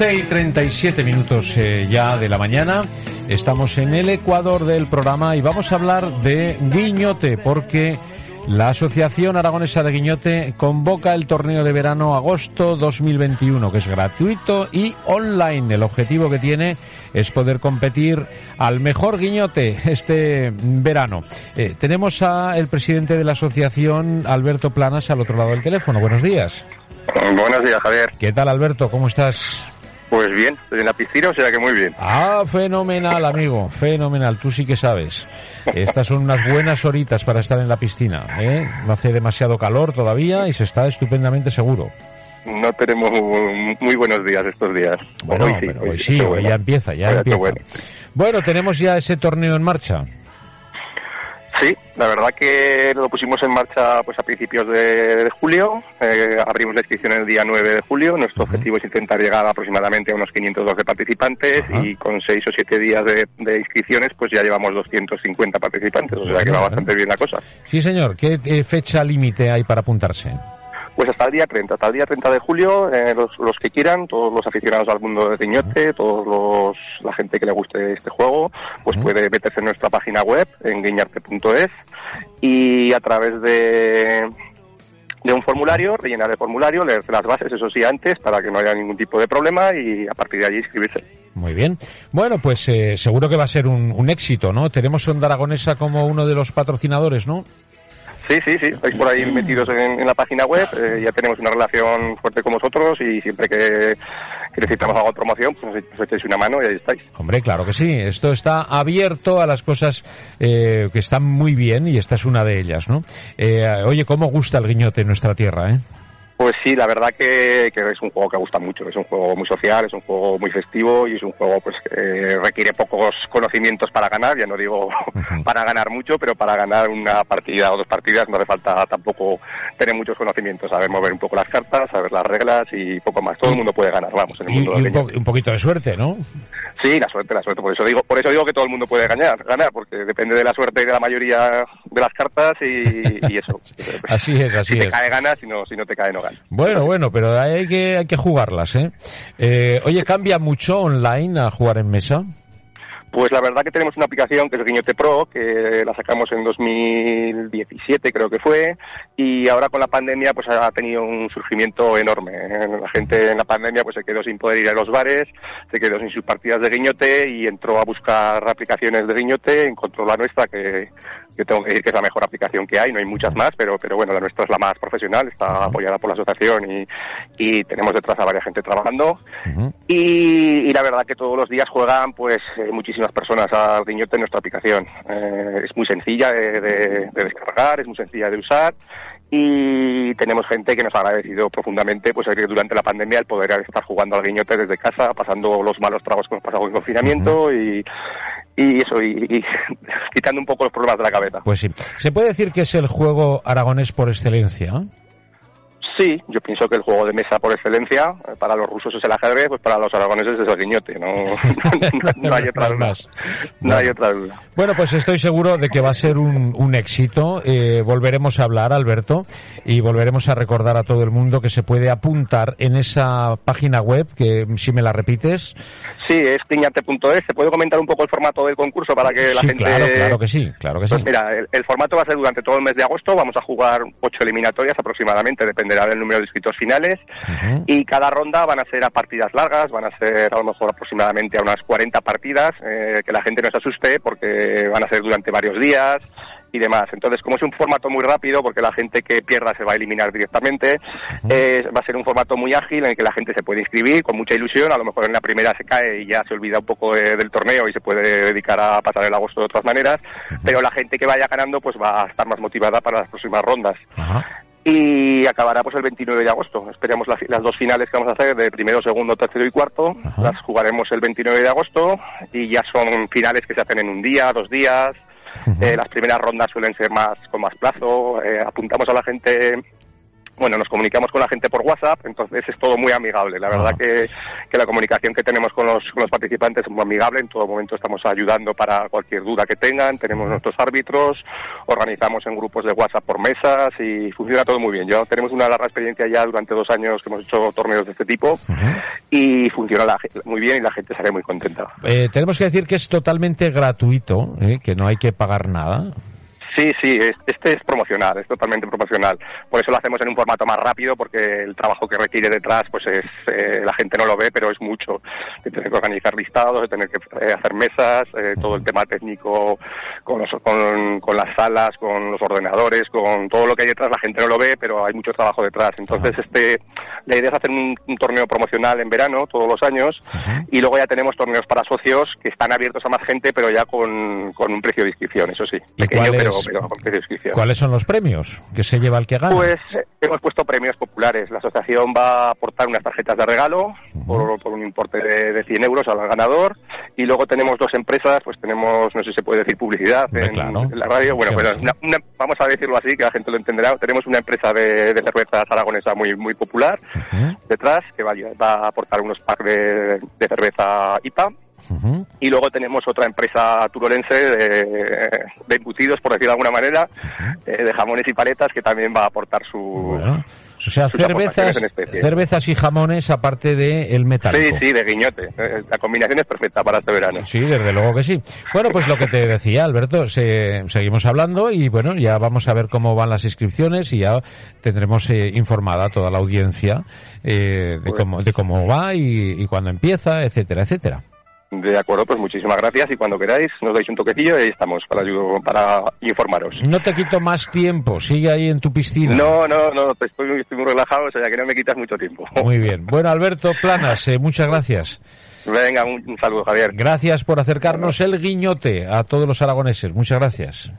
11 y 37 minutos eh, ya de la mañana. Estamos en el Ecuador del programa y vamos a hablar de Guiñote porque la Asociación Aragonesa de Guiñote convoca el torneo de verano agosto 2021, que es gratuito y online. El objetivo que tiene es poder competir al mejor guiñote este verano. Eh, tenemos a el presidente de la asociación, Alberto Planas, al otro lado del teléfono. Buenos días. Buenos días, Javier. ¿Qué tal, Alberto? ¿Cómo estás? Pues bien, estoy en la piscina, o sea que muy bien. Ah, fenomenal, amigo, fenomenal. Tú sí que sabes. Estas son unas buenas horitas para estar en la piscina. ¿eh? No hace demasiado calor todavía y se está estupendamente seguro. No tenemos muy buenos días estos días. Bueno, hoy sí, hoy, sí, hoy ya empieza, ya empieza. Bueno. bueno, tenemos ya ese torneo en marcha. Sí, la verdad que lo pusimos en marcha pues a principios de, julio. Eh, abrimos la inscripción el día 9 de julio. Nuestro objetivo es intentar llegar aproximadamente a unos 512 participantes y con 6 o 7 días de, inscripciones pues ya llevamos 250 participantes. O sea que va bastante bien la cosa. Sí, señor. ¿Qué fecha límite hay para apuntarse? Pues hasta el día 30, hasta el día 30 de julio, eh, los, los, que quieran, todos los aficionados al mundo de Guiñote, todos los, la gente que le guste este juego, pues puede meterse en nuestra página web, en guiñarte.es, y a través de, de un formulario, rellenar el formulario, leerse las bases, eso sí, antes, para que no haya ningún tipo de problema y a partir de allí inscribirse. Muy bien. Bueno, pues eh, seguro que va a ser un, un éxito, ¿no? Tenemos Onda Aragonesa como uno de los patrocinadores, ¿no? Sí, sí, sí, estáis por ahí metidos en, la página web, eh, ya tenemos una relación fuerte con vosotros y siempre que, necesitamos algo de promoción, pues os echéis una mano y ahí estáis. Hombre, claro que sí, esto está abierto a las cosas eh, que están muy bien y esta es una de ellas, ¿no? Eh, oye, ¿cómo gusta el guiñote en nuestra tierra, eh? Pues sí, la verdad que, es un juego que gusta mucho, es un juego muy social, es un juego muy festivo y es un juego pues que requiere pocos conocimientos para ganar, ya no digo para ganar mucho, pero para ganar una partida o dos partidas no hace falta tampoco tener muchos conocimientos, saber mover un poco las cartas, saber las reglas y poco más. Todo el mundo puede ganar, vamos, en el mundo y un, poquito de suerte, ¿no? Sí, la suerte, la suerte, por eso digo, por eso digo que todo el mundo puede ganar, ganar, porque depende de la suerte y de la mayoría de las cartas y, eso. así es, así es. Si te cae ganas, si no, si no te cae no ganas. Bueno, bueno, pero hay que, hay que jugarlas, ¿eh? ¿eh? Oye, ¿cambia mucho online a jugar en mesa? Pues la verdad que tenemos una aplicación que es Guiñote Pro, que la sacamos en 2017 creo que fue, y ahora con la pandemia pues ha tenido un surgimiento enorme. La gente en la pandemia pues se quedó sin poder ir a los bares, se quedó sin sus partidas de Guiñote y entró a buscar aplicaciones de Guiñote, encontró la nuestra que, que tengo que decir que es la mejor aplicación que hay, no hay muchas más, pero, pero bueno, la nuestra es la más profesional, está apoyada por la asociación y, y tenemos detrás a varias gente trabajando. y, la verdad que todos los días juegan pues eh, muchísimas personas al Guiñote en nuestra aplicación. Eh, es muy sencilla de, descargar, es muy sencilla de usar y tenemos gente que nos ha agradecido profundamente pues durante la pandemia el poder estar jugando al guiñote desde casa, pasando los malos tragos que hemos pasado en confinamiento y, y eso, y, quitando un poco los problemas de la cabeza. Pues sí. ¿Se puede decir que es el juego aragonés por excelencia? Sí, yo pienso que el juego de mesa por excelencia, eh, para los rusos es el ajedrez, pues para los aragoneses es el guiñote, no, no, hay otra duda. No hay otra duda. Bueno, pues estoy seguro de que va a ser un, un éxito. Eh, volveremos a hablar, Alberto, y volveremos a recordar a todo el mundo que se puede apuntar en esa página web, que si me la repites. Sí, es guiñate.es. ¿Se puede comentar un poco el formato del concurso para que la gente... claro, claro que sí, claro que pues sí. mira, el, formato va a ser durante todo el mes de agosto. Vamos a jugar ocho eliminatorias aproximadamente, dependerá el número de inscritos finales y cada ronda van a ser a partidas largas, van a ser a lo mejor aproximadamente a unas 40 partidas, eh, que la gente no se asuste porque van a ser durante varios días y demás. Entonces, como es un formato muy rápido, porque la gente que pierda se va a eliminar directamente, eh, va a ser un formato muy ágil en el que la gente se puede inscribir con mucha ilusión. A lo mejor en la primera se cae y ya se olvida un poco del torneo y se puede dedicar a pasar el agosto de otras maneras, pero la gente que vaya ganando pues va a estar más motivada para las próximas rondas y acabará pues el 29 de agosto. Esperamos las dos finales que vamos a hacer de primero, segundo, tercero y cuarto. Las jugaremos el 29 de agosto y ya son finales que se hacen en un día, dos días. eh, las primeras rondas suelen ser más con más plazo. Eh, apuntamos a la gente bueno, nos comunicamos con la gente por WhatsApp, entonces es todo muy amigable. La verdad que, que, la comunicación que tenemos con los, con los participantes es muy amigable, en todo momento estamos ayudando para cualquier duda que tengan, tenemos nuestros árbitros, organizamos en grupos de WhatsApp por mesas y funciona todo muy bien. Yo tenemos una larga experiencia ya durante dos años que hemos hecho torneos de este tipo y funciona la, muy bien y la gente sale muy contenta. Eh, tenemos que decir que es totalmente gratuito, ¿eh? que no hay que pagar nada. Sí, sí, este es promocional, es totalmente promocional. Por eso lo hacemos en un formato más rápido, porque el trabajo que requiere detrás, pues es, eh, la gente no lo ve, pero es mucho. De tener que organizar listados, de tener que eh, hacer mesas, eh, todo el tema técnico con, con, con, las salas, con los ordenadores, con todo lo que hay detrás, la gente no lo ve, pero hay mucho trabajo detrás. Entonces, este, la idea es hacer un, torneo promocional en verano, todos los años, y luego ya tenemos torneos para socios que están abiertos a más gente, pero ya con, con un precio de inscripción, eso sí. Pequeño, pero ¿Cuáles son los premios que se lleva el que gana? Pues hemos puesto premios populares. La asociación va a aportar unas tarjetas de regalo por, un importe de, 100 euros al ganador. Y luego tenemos dos empresas, pues tenemos, no sé si se puede decir publicidad en, la radio. Bueno, pues vamos a decirlo así, que la gente lo entenderá. Tenemos una empresa de, de cervezas aragonesa muy muy popular detrás, que va, a aportar unos packs de, de cerveza IPA y luego tenemos otra empresa turolense de, de embutidos, por decirlo de alguna manera, eh, de jamones y paletas, que también va a aportar su... O sea, cervezas, cervezas y jamones aparte de el metal. Sí, sí, de guiñote. Eh, la combinación es perfecta para este verano. Sí, desde luego que sí. Bueno, pues lo que te decía, Alberto, seguimos hablando y bueno, ya vamos a ver cómo van las inscripciones y ya tendremos eh, informada toda la audiencia de, pues cómo, de cómo va y, y cuándo empieza, etcétera, etcétera. De acuerdo, pues muchísimas gracias y cuando queráis nos dais un toquecillo y ahí estamos para, para informaros. No te quito más tiempo, sigue ahí en tu piscina. No, no, no, estoy, estoy muy relajado, o sea que no me quitas mucho tiempo. Muy bien. Bueno, Alberto Planas, eh, muchas gracias. Venga, un, saludo, Javier. Gracias por acercarnos el guiñote a todos los aragoneses. Muchas gracias.